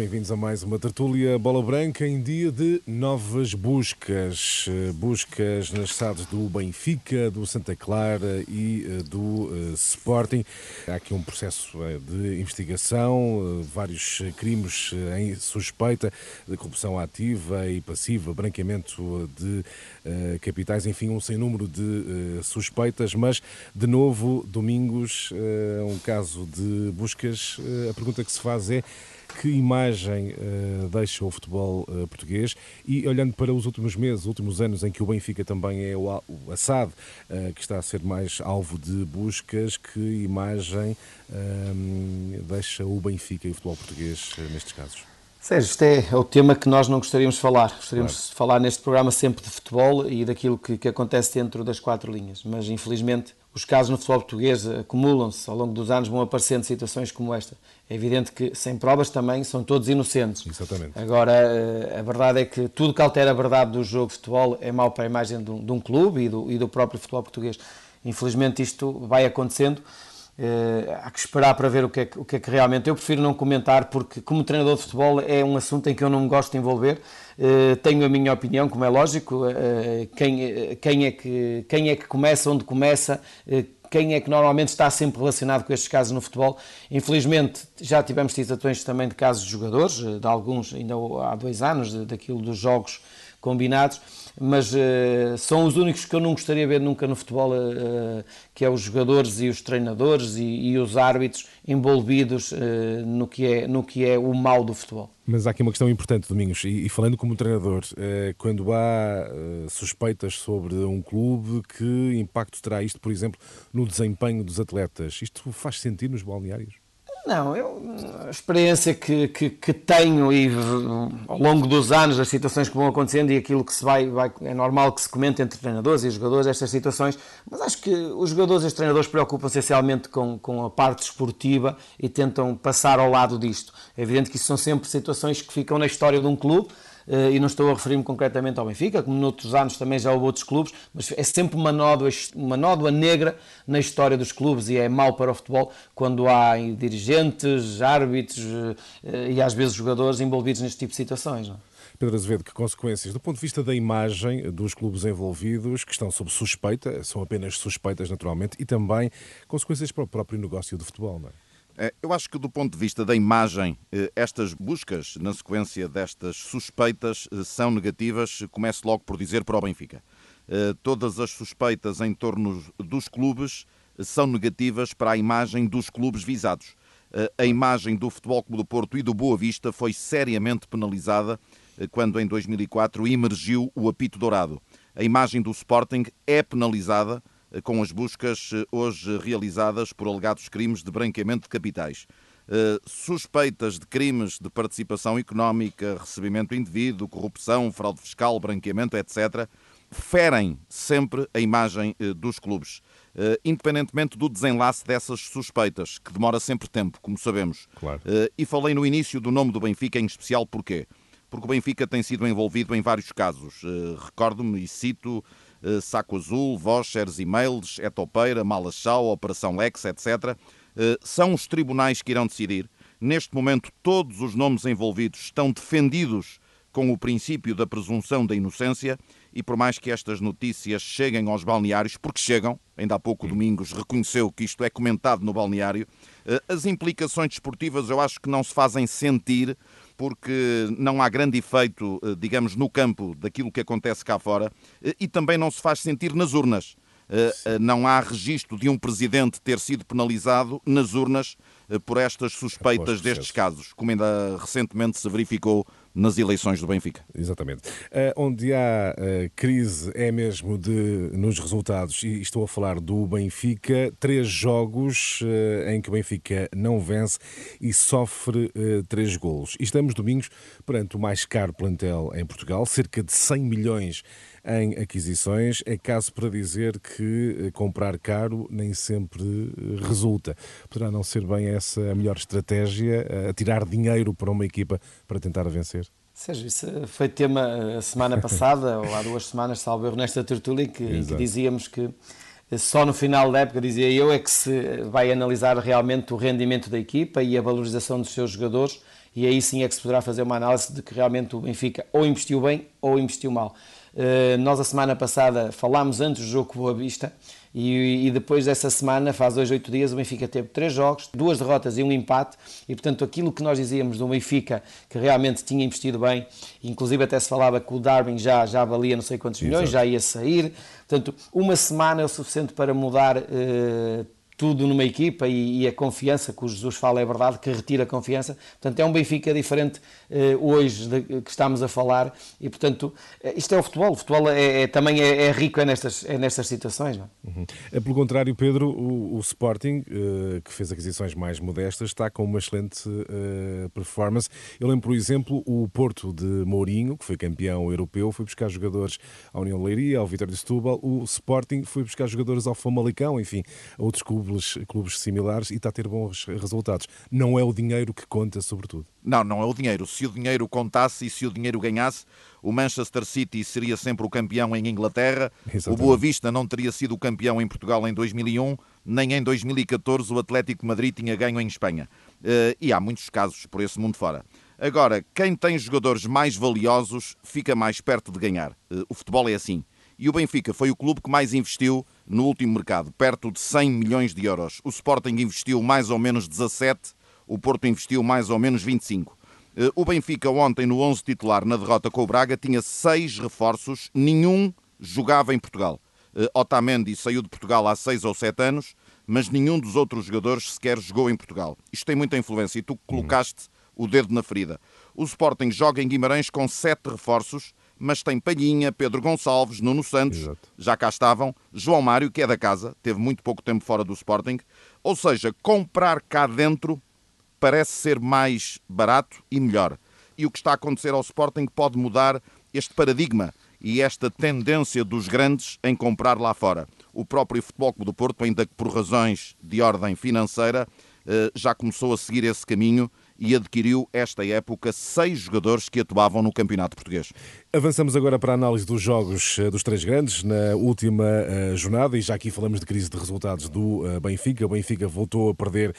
bem-vindos a mais uma tertúlia Bola Branca em dia de novas buscas. Eh, buscas nas SADs do Benfica, do Santa Clara e eh, do uh, Sporting. Há aqui um processo de investigação, vários crimes em suspeita de corrupção ativa e passiva, branqueamento de capitais, enfim, um sem número de suspeitas, mas de novo, Domingos, um caso de buscas. a pergunta que se faz é que imagem uh, deixa o futebol uh, português e olhando para os últimos meses, últimos anos em que o Benfica também é o, o Assad, uh, que está a ser mais alvo de buscas, que imagem deixa o Benfica e o futebol português nestes casos? Sérgio, este é, o tema que nós não gostaríamos de falar. Gostaríamos claro. de falar neste programa sempre de futebol e daquilo que, que acontece dentro das quatro linhas, mas infelizmente os casos no futebol português acumulam-se ao longo dos anos, vão aparecendo situações como esta. É evidente que, sem provas, também são todos inocentes. Exatamente. Agora, eh, a verdade é que tudo que altera a verdade do jogo de futebol é mau para a imagem de um, de um clube e do, e do próprio futebol português. Infelizmente, isto vai acontecendo. Uh, há que esperar para ver o que, é que, o que, é que realmente. Eu prefiro não comentar, porque, como treinador de futebol, é um assunto em que eu não me gosto de envolver. Uh, tenho a minha opinião, como é lógico. Uh, quem, quem, é que, quem é que começa, onde começa, quem é que normalmente está sempre relacionado com estes casos no futebol. Infelizmente, já tivemos situações também de casos de jogadores, de alguns ainda há dois anos, daquilo dos jogos combinados mas uh, são os únicos que eu não gostaria de ver nunca no futebol, uh, que é os jogadores e os treinadores e, e os árbitros envolvidos uh, no, que é, no que é o mal do futebol. Mas há aqui uma questão importante, Domingos, e, e falando como treinador, quando há suspeitas sobre um clube, que impacto terá isto, por exemplo, no desempenho dos atletas? Isto faz sentido nos balneários? Não, eu, a experiência que, que, que, tenho e ao longo dos anos, as situações que vão acontecendo e aquilo que se vai, vai, é normal que se comente entre treinadores e jogadores, estas situações, mas acho que os jogadores e os treinadores preocupam-se essencialmente com, com a parte esportiva e tentam passar ao lado disto. É evidente que isso são sempre situações que ficam na história de um clube, e não estou a referir-me concretamente ao Benfica, como noutros anos também já houve outros clubes, mas é sempre uma nódoa, uma nódoa negra na história dos clubes e é mau para o futebol quando há dirigentes, árbitros eh, e às vezes jogadores envolvidos neste tipo de situações. Não? É? Pedro Azevedo, que consequências, do ponto de vista da imagem dos clubes envolvidos, que estão sob suspeita, são apenas suspeitas naturalmente, e também consequências para o próprio negócio do futebol, não é? É, eu acho que, do ponto de vista da imagem, eh, estas buscas, na sequência destas suspeitas, eh, são negativas. Começo logo por dizer para o Benfica. Eh, todas as suspeitas em torno dos clubes são negativas para a imagem dos clubes visados. A imagem do Futebol Clube do Porto e do Boa Vista foi seriamente penalizada quando, em 2004, emergiu o apito dourado. A imagem do Sporting é penalizada com as buscas eh, hoje realizadas por alegados crimes de branqueamento de capitais. Eh, suspeitas de crimes de participação económica, recebimento indevido, corrupção, fraude fiscal, branqueamento, etc., ferem sempre a imagem eh, dos clubes, independentemente do desenlace dessas suspeitas, que demora sempre tempo, como sabemos. Claro. E falei no início do nome do Benfica, em especial porquê? Porque o Benfica tem sido envolvido em vários casos. Recordo-me e cito eh, Saco Azul, vouchers, e-mails, Etopeira, Malachau, Operação Lex, etc. Eh, são os tribunais que irão decidir. Neste momento, todos os nomes envolvidos estão defendidos com o princípio da presunção da inocência e por mais que estas notícias cheguem aos balneários, porque chegam, ainda há pouco Domingos reconheceu que isto é comentado no balneário, eh, as implicações desportivas eu acho que não se fazem sentir porque não há grande efeito, eh, digamos, no campo daquilo que acontece cá fora eh, e também não se faz sentir nas urnas. Não há registro de um presidente ter sido penalizado nas urnas por estas suspeitas destes casos, como ainda recentemente se verificou nas eleições do Benfica. Exatamente. Uh, onde há uh, crise é mesmo de, nos resultados, e estou a falar do Benfica, três jogos uh, em que o Benfica não vence e sofre três golos. E estamos domingos perante o mais caro plantel em Portugal, cerca de 100 milhões em aquisições. É caso para dizer que comprar caro nem sempre resulta. Poderá não ser bem essa a melhor estratégia, a tirar dinheiro para uma equipa para tentar vencer? Sérgio, isso foi tema a semana passada, ou há duas semanas, salvo erro, nesta tertúlia, que, que dizíamos que só no final da época, dizia eu, é que se vai analisar realmente o rendimento da equipa e a valorização dos seus jogadores e aí sim é que se poderá fazer uma análise de que realmente o Benfica ou investiu bem ou investiu mal. Uh, nós a semana passada falámos antes do jogo com Boa Vista e, e, depois dessa semana, faz dois, oito dias, o Benfica teve três jogos, duas derrotas e um empate e portanto aquilo que nós dizíamos do Benfica que realmente tinha investido bem, inclusive até se falava que o Darwin já, já valia não sei quantos milhões, Exato. já ia sair, portanto uma semana é o suficiente para mudar uh, tudo numa equipa e, e, a confiança que o Jesus fala é verdade, que retira a confiança. Portanto, é um Benfica diferente eh, hoje de, que estamos a falar e, portanto, eh, isto é o futebol. O futebol é, é também é, é, rico é nestas, é nestas situações. Não? É? Uhum. É, pelo contrário, Pedro, o, o Sporting, uh, que fez aquisições mais modestas, está com uma excelente performance. Eu lembro, por exemplo, o Porto de Mourinho, que foi campeão europeu, foi buscar jogadores à União Leiria, ao Vitória de Setúbal. O Sporting foi buscar jogadores ao Famalicão, enfim, a outros clubes clubes, clubes similares e está a ter bons resultados. Não é o dinheiro que conta, sobretudo. Não, não é o dinheiro. Se o dinheiro contasse e se o dinheiro ganhasse, o Manchester City seria sempre o campeão em Inglaterra, Exatamente. o Boa Vista não teria sido o campeão em Portugal em 2001, nem em 2014 o Atlético de Madrid tinha ganho em Espanha. Uh, e há muitos casos por esse mundo fora. Agora, quem tem jogadores mais valiosos fica mais perto de ganhar. Uh, o futebol é assim. E o Benfica foi o clube que mais investiu no último mercado, perto de 100 milhões de euros. O Sporting investiu mais ou menos 17, o Porto investiu mais ou menos 25. Eh, o Benfica ontem no 11 titular na derrota com o Braga tinha seis reforços, nenhum jogava em Portugal. Eh, Otamendi saiu de Portugal há seis ou sete anos, mas nenhum dos outros jogadores sequer jogou em Portugal. Isto tem muita influência e tu colocaste o dedo na ferida. O Sporting joga em Guimarães com sete reforços, mas tem Palhinha, Pedro Gonçalves, Nuno Santos, Exato. já cá estavam, João Mário, que é da casa, teve muito pouco tempo fora do Sporting. Ou seja, comprar cá dentro parece ser mais barato e melhor. E o que está a acontecer ao Sporting pode mudar este paradigma e esta tendência dos grandes em comprar lá fora. O próprio Futebol Clube do Porto, ainda que por razões de ordem financeira, eh, já começou a seguir esse caminho e adquiriu esta época seis jogadores que atuavam no Campeonato Português. Avançamos agora para a análise dos jogos eh, dos três grandes na última uh, jornada e já aqui falamos de crise de resultados do uh, Benfica. O Benfica voltou a perder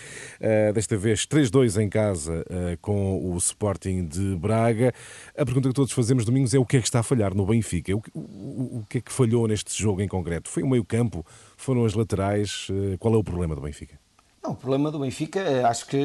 desta vez 3-2 em casa com o Sporting de Braga. A pergunta que todos fazemos domingos é o que é que está a falhar no Benfica? O, o, o que é que falhou neste jogo em concreto? Foi o meio-campo? Foram as laterais? Qual é o problema do Benfica? Não, o problema do Benfica eh, acho que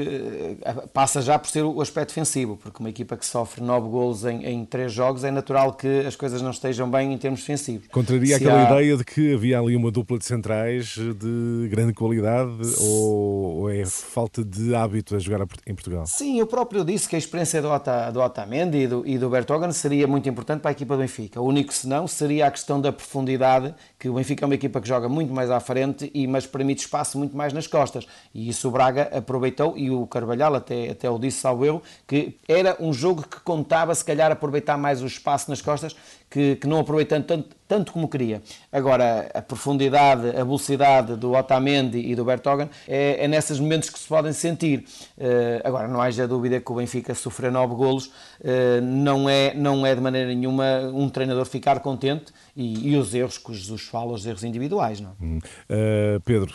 eh, passa já por ser o aspecto defensivo, porque uma equipa que sofre nove golos em, em três jogos é natural que as coisas não estejam bem em termos defensivos. Contraria Se aquela há... ideia de que havia ali uma dupla de centrais de grande qualidade ou, ou, é falta de hábito a jogar em Portugal? Sim, eu próprio disse que a experiência do, Ota, do Otamendi e do, e do Bertogan seria muito importante para a equipa do Benfica. O único senão seria a questão da profundidade, que o Benfica é uma equipa que joga muito mais à frente, e mas permite espaço muito mais nas costas e isso o Braga aproveitou e o Carvalhal até, até o disse, salvo eu, que era um jogo que contava se calhar aproveitar mais o espaço nas costas que, que não aproveitando tanto, tanto como queria. Agora, a profundidade, a velocidade do Otamendi e do Bertogan é, é nesses momentos que se podem sentir. Uh, agora, não haja dúvida que o Benfica sofrer nove golos uh, não, é, não é de maneira nenhuma um treinador ficar contente e, e os erros que o Jesus fala, os erros individuais. Não? Hum. Uh, Pedro,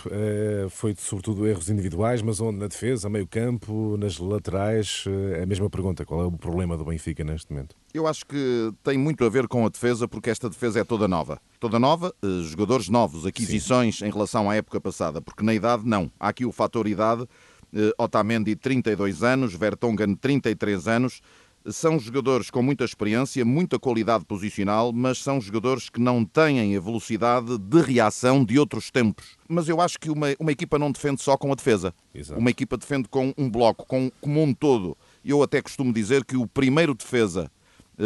foi sobretudo erros individuais, mas onde na defesa, meio campo, nas laterais, é a mesma pergunta, qual é o problema do Benfica neste momento? Eu acho que tem muito a ver com a defesa, porque esta defesa é toda nova. Toda nova, eh, jogadores novos, aquisições Sim. em relação à época passada, porque na idade não. Há aqui o fator idade. Eh, Otamendi, 32 anos, Vertonghen, 33 anos. São jogadores com muita experiência, muita qualidade posicional, mas são jogadores que não têm a velocidade de reação de outros tempos. Mas eu acho que uma, uma equipa não defende só com a defesa. Exato. Uma equipa defende com um bloco, com, como um todo. Eu até costumo dizer que o primeiro defesa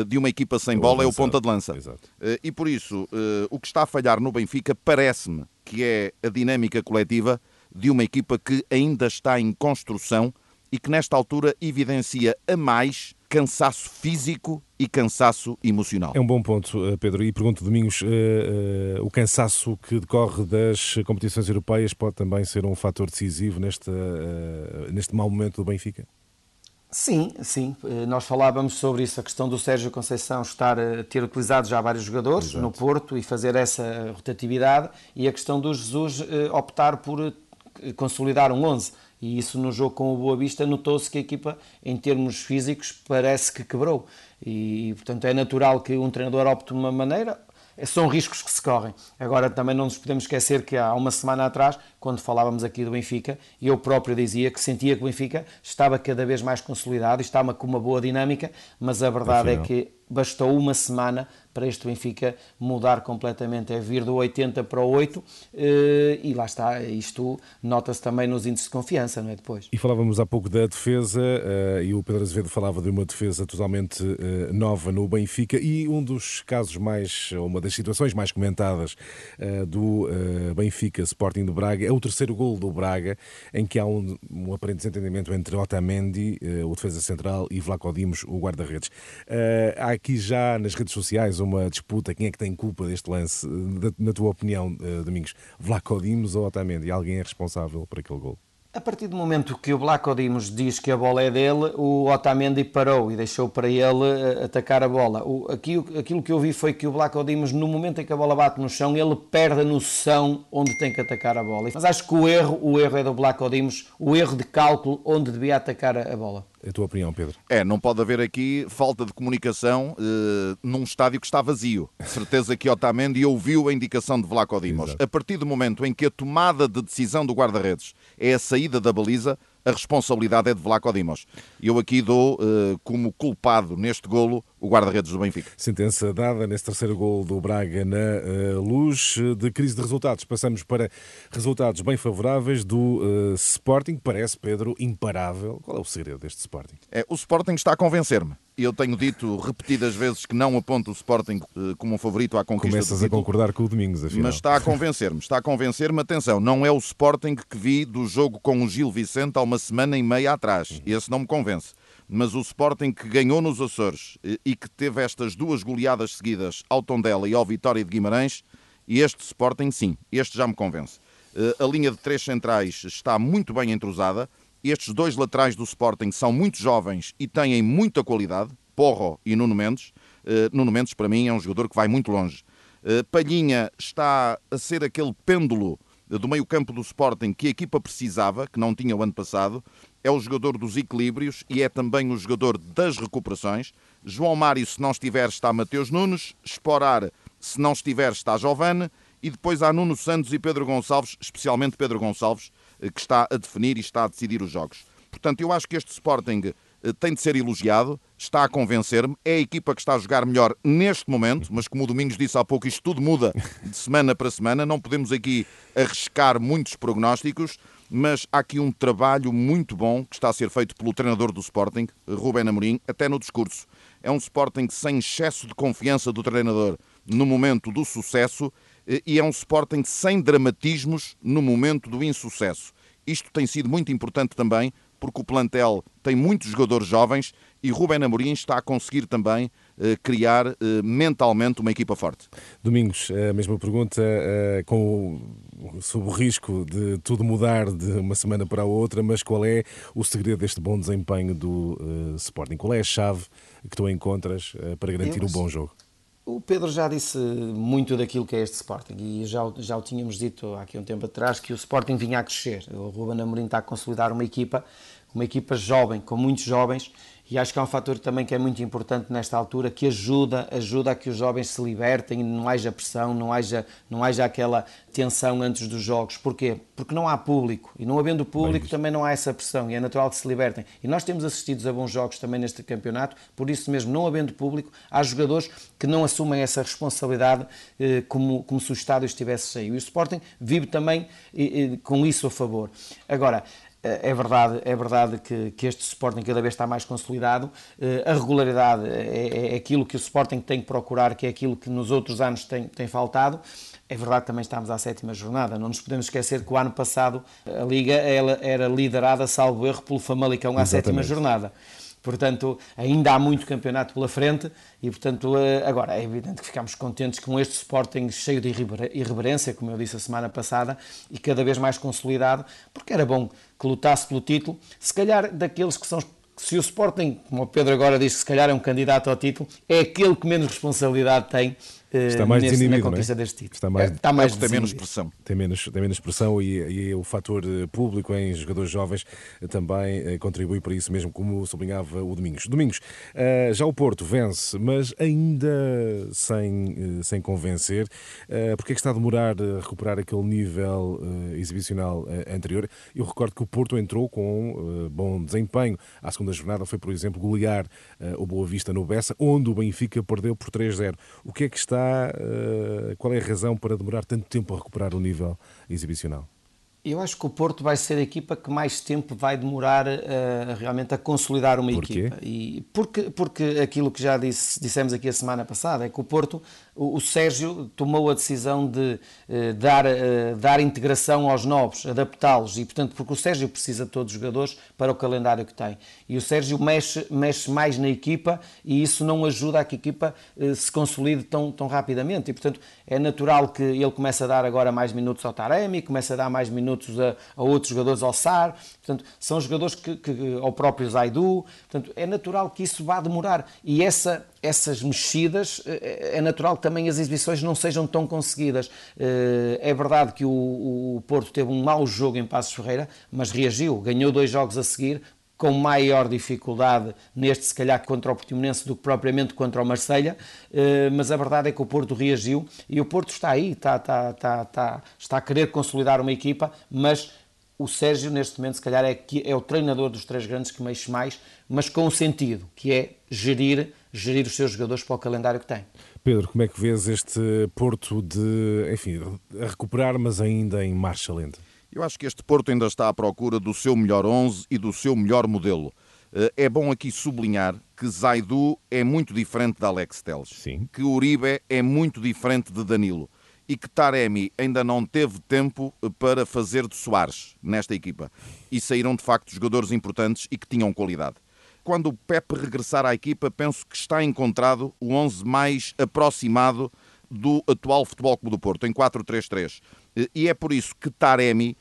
de uma equipa sem bola é o ponta de lança. Exato. Eh, e por isso, eh, o que está a falhar no Benfica parece-me que é a dinâmica coletiva de uma equipa que ainda está em construção e que nesta altura evidencia a mais cansaço físico e cansaço emocional. É um bom ponto, Pedro. E pergunto, Domingos, uh, uh, o cansaço que decorre das competições europeias pode também ser um fator decisivo neste, uh, neste mau momento do Benfica? Sim, sim. Eh, nós falávamos sobre isso, a questão do Sérgio Conceição estar a ter utilizado já vários jogadores Exato. no Porto e fazer essa rotatividade e a questão do Jesus eh, optar por eh, consolidar um 11 E isso no jogo com o Boa Vista notou-se que a equipa, em termos físicos, parece que quebrou. E, portanto, é natural que um treinador opte de uma maneira, são riscos que se correm. Agora, também não nos podemos esquecer que há uma semana atrás, quando falávamos aqui do Benfica, eu próprio dizia que sentia que o Benfica estava cada vez mais consolidado e estava com uma boa dinâmica, mas a verdade Afinal. é que bastou uma semana para este Benfica mudar completamente, é vir do 80 para o 8 eh, e lá está, isto nota-se também nos índices de confiança, não é depois. E falávamos há pouco da defesa eh, e o Pedro Azevedo falava de uma defesa totalmente eh, nova no Benfica e um dos casos mais, uma das situações mais comentadas do Benfica Sporting de Braga é o terceiro gol do Braga, em que há um, um aparente desentendimento entre Otamendi, o defesa central, e Vlaco Dimos, o guarda-redes. Há aqui já nas redes sociais uma disputa, quem é que tem culpa deste lance? Na tua opinião, eh, Domingos, Vlaco Dimos ou Otamendi? Alguém é responsável por aquele gol? A partir do momento que o Blaco Dimos diz que a bola é dele, o Otamendi parou e deixou para ele eh, atacar a bola. Aquilo que eu vi foi que o Blaco Dimos, no momento em que a bola bate no chão, ele perde a noção onde tem que atacar a bola. Mas acho que o erro, o erro é do Blaco Dimos, o erro de cálculo onde devia atacar a bola. A tua opinião, Pedro? É, não pode haver aqui falta de comunicação uh, num estádio que está vazio. Certeza que Otamendi ouviu a indicação de Vlaco Dimos. A partir do momento em que a tomada de decisão do guarda-redes é a saída da baliza, a responsabilidade é de Vlaco Dimos. Eu aqui dou uh, como culpado neste golo o guarda-redes do Benfica. Sentença dada nesse terceiro gol do Braga na uh, luz de crise de resultados. Passamos para resultados bem favoráveis do uh, Sporting. Parece, Pedro, imparável. Qual é o segredo deste Sporting? É, o Sporting está a convencer-me. Eu tenho dito repetidas vezes que não aponto o Sporting como um favorito à conquista Começas a concordar com o Domingos, afinal. Mas está a convencer-me, está a convencer-me. Atenção, não é o Sporting que vi do jogo com o Gil Vicente há uma semana e meia atrás. Esse não me convence. Mas o Sporting que ganhou nos Açores e que teve estas duas goleadas seguidas ao Tondela e ao Vitória de Guimarães, este Sporting, sim, este já me convence. Eh, a linha de três centrais está muito bem entrosada. Estes dois laterais do Sporting são muito jovens e têm muita qualidade, Porro e Nuno Mendes. Eh, Nuno Mendes, para mim, é um jogador que vai muito longe. Eh, Palhinha está a ser aquele pêndulo do meio-campo do Sporting que a equipa precisava, que não tinha o ano passado. É o jogador dos equilíbrios e é também o jogador das recuperações. João Mário, se não estiver, está Mateus Nunes. Esporar, se não estiver, está Giovane. E depois há Nuno Santos e Pedro Gonçalves, especialmente Pedro Gonçalves, que está a definir e está a decidir os jogos. Portanto, eu acho que este Sporting eh, tem de ser elogiado, está a convencer-me. É a equipa que está a jogar melhor neste momento, mas como o Domingos disse há pouco, isto tudo muda de semana para semana. Não podemos aqui arriscar muitos prognósticos, mas há aqui um trabalho muito bom que está a ser feito pelo treinador do Sporting, Rubén Amorim, até no discurso. É um Sporting sem excesso de confiança do treinador no momento do sucesso eh, e é um Sporting sem dramatismos no momento do insucesso. Isto tem sido muito importante também porque o plantel tem muitos jogadores jovens e Rubén Amorim está a conseguir também eh, criar eh, mentalmente uma equipa forte. Domingos, a mesma pergunta, eh, com, sob o risco de tudo mudar de uma semana para a outra, mas qual é o segredo deste bom desempenho do Sporting? Qual é a chave que tu encontras para garantir Eu, um bom jogo? O Pedro já disse muito daquilo que é este Sporting e já, já o tínhamos dito há aqui um tempo atrás que o Sporting vinha a crescer. O Ruben Amorim está a consolidar uma equipa, uma equipa jovem, com muitos jovens e acho que é um fator também que é muito importante nesta altura, que ajuda, ajuda a que os jovens se libertem, não haja pressão, não haja, não haja aquela tensão antes dos jogos. Porquê? Porque não há público, e não havendo público também não há essa pressão, e é natural que se libertem. E nós temos assistido a bons jogos também neste campeonato, por isso mesmo, não havendo público, há jogadores que não assumem essa responsabilidade eh, como, como se o estádio estivesse cheio. E o Sporting vive também eh, com isso a favor. Agora, é verdade, é verdade que, que, este Sporting cada vez está mais consolidado. Eh, a regularidade é, é, é, aquilo que o Sporting tem que procurar, que é aquilo que nos outros anos tem, tem faltado. É verdade que também estamos à sétima jornada. Não nos podemos esquecer que o ano passado a Liga ela era liderada, salvo erro, pelo Famalicão à Exatamente. sétima jornada. Portanto, ainda há muito campeonato pela frente e, portanto, eh, agora é evidente que ficamos contentes com este Sporting cheio de irreverência, como eu disse a semana passada, e cada vez mais consolidado, porque era bom que lutasse pelo título. Se calhar daqueles que são se o Sporting, como o Pedro agora diz, se calhar é um candidato ao título, é aquele que menos responsabilidade tem Está mais nesse, na conquista é? deste título. Está mais, está mais é tem menos pressão. Tem menos, tem menos pressão e, e o fator eh, público em jogadores jovens eh, também contribui para isso mesmo, como sublinhava o Domingos. Domingos, já o Porto vence, mas ainda sem, sem convencer. Porque é que está a demorar a recuperar aquele nível exibicional anterior? Eu recordo que o Porto entrou com bom desempenho. À segunda jornada foi, por exemplo, golear o Boa Vista no Bessa, onde o Benfica perdeu por 3-0. O que é que está eh, qual é a razão para demorar tanto tempo a recuperar o nível exibicional? Eu acho que o Porto vai ser a equipa que mais tempo vai demorar uh, realmente a consolidar uma Porquê? equipa. E porque, porque aquilo que já disse, dissemos aqui a semana passada é que o Porto, o, o Sérgio tomou a decisão de uh, dar, uh, dar integração aos novos, adaptá-los. E, portanto, porque o Sérgio precisa de todos os jogadores para o calendário que tem. E o Sérgio mexe, mexe mais na equipa e isso não ajuda a que a equipa se consolide tão, tão rapidamente. E, portanto, é natural que ele comece a dar agora mais minutos ao Taremi, comece a dar mais minutos minutos a, a outros jogadores ao SAR, portanto, são jogadores que, que, ao próprio Zaidu, portanto, é natural que isso vá demorar. E essa, essas mexidas, eh, é natural que também as exibições não sejam tão conseguidas. Eh, é verdade que o, o Porto teve um mau jogo em Passos Ferreira, mas reagiu, ganhou dois jogos a seguir, com maior dificuldade neste, se calhar, contra o Portimonense do que propriamente contra o Marselha, eh, mas a verdade é que o Porto reagiu e o Porto está aí, está, está, está, está, está a querer consolidar uma equipa, mas o Sérgio, neste momento, se calhar, é, é o treinador dos três grandes que mexe mais, mas com um sentido, que é gerir, gerir os seus jogadores para o calendário que tem. Pedro, como é que vês este Porto de, enfim, a recuperar, mas ainda em marcha lenta? Eu acho que este Porto ainda está à procura do seu melhor 11 e do seu melhor modelo. Eh, é bom aqui sublinhar que Zaidu é muito diferente de Alex Teles, Sim. que Uribe é muito diferente de Danilo e que Taremi ainda não teve tempo eh, para fazer de Soares nesta equipa. E saíram de facto jogadores importantes e que tinham qualidade. Quando o Pepe regressar à equipa, penso que está encontrado o 11 mais aproximado do atual Futebol Clube do Porto, em 4-3-3. Eh, e é por isso que Taremi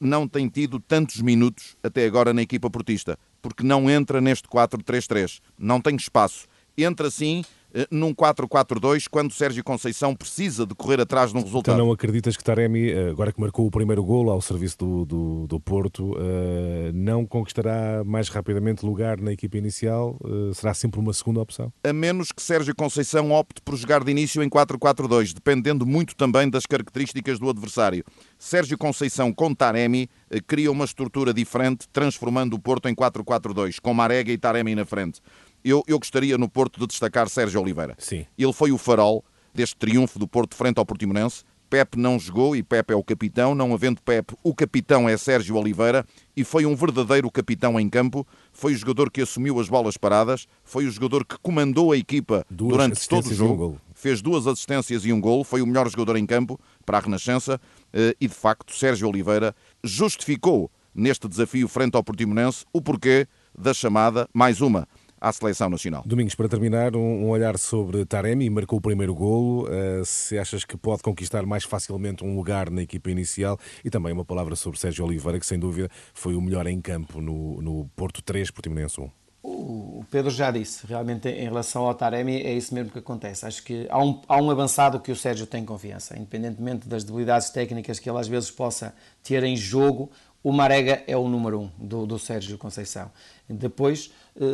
não tem tido tantos minutos até agora na equipa portista, porque não entra neste 4-3-3, não tem espaço. Entra sim eh, num 4-4-2 quando Sérgio Conceição precisa de correr atrás de um resultado. Então não acreditas que Taremi, eh, agora que marcou o primeiro golo ao serviço do, do, do Porto, uh, não conquistará mais rapidamente lugar na equipa inicial? Será sempre uma segunda opção? A menos que Sérgio Conceição opte por jogar de início em 4-4-2, dependendo muito também das características do adversário. Sérgio Conceição com Taremi cria uma estrutura diferente, transformando o Porto em 4-4-2, com Marega e Taremi na frente eu, eu gostaria no Porto de destacar Sérgio Oliveira. Sim. Ele foi o farol deste triunfo do Porto frente ao Portimonense. Pepe não jogou e Pepe é o capitão, não havendo Pepe, o capitão é Sérgio Oliveira e foi um verdadeiro capitão em campo. Foi o jogador que assumiu as bolas paradas, foi o jogador que comandou a equipa duas durante todo o jogo. Um fez duas assistências e um gol, foi o melhor jogador em campo para a Renascença eh, e de facto Sérgio Oliveira justificou neste desafio frente ao Portimonense o porquê da chamada mais uma à seleção nacional. Domingos, para terminar, um olhar sobre Taremi, marcou o primeiro golo. Uh, se achas que pode conquistar mais facilmente um lugar na equipa inicial e também uma palavra sobre Sérgio Oliveira, que sem dúvida foi o melhor em campo no, no Porto 3, Portimonense 1. O Pedro já disse, realmente em relação ao Taremi é isso mesmo que acontece. Acho que há um, há um avançado que o Sérgio tem confiança, independentemente das debilidades técnicas que ele às vezes possa ter em jogo, o Marega é o número um do, do Sérgio Conceição. Depois eh,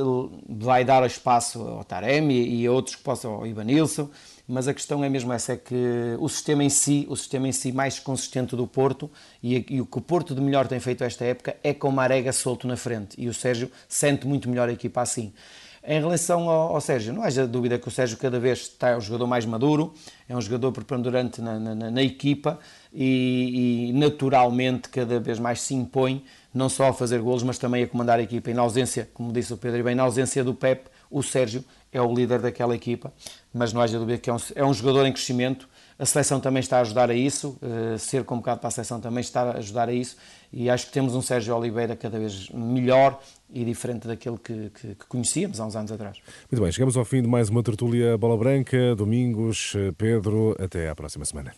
vai dar espaço ao Taremi e a outros que possam, ao Ivanilson, mas a questão é mesmo essa, é que o sistema em si, o sistema em si mais consistente do Porto e, e o que o Porto de melhor tem feito esta época é com o Marega solto na frente e o Sérgio sente muito melhor a equipa assim. Em relação ao, ao, Sérgio, não haja dúvida que o Sérgio cada vez está, é um jogador mais maduro, é um jogador preponderante na, na, na equipa e, e, naturalmente cada vez mais se impõe, não só a fazer golos, mas também a comandar a equipa. E na ausência, como disse o Pedro, e bem, na ausência do Pep, o Sérgio é o líder daquela equipa, mas não haja dúvida que é um, é um jogador em crescimento. A seleção também está a ajudar a isso, uh, ser convocado para a seleção também está a ajudar a isso, e acho que temos um Sérgio Oliveira cada vez melhor e diferente daquele que, que, que, conhecíamos há uns anos atrás. Muito bem, chegamos ao fim de mais uma tertúlia Bola Branca. Domingos, Pedro, até à próxima semana.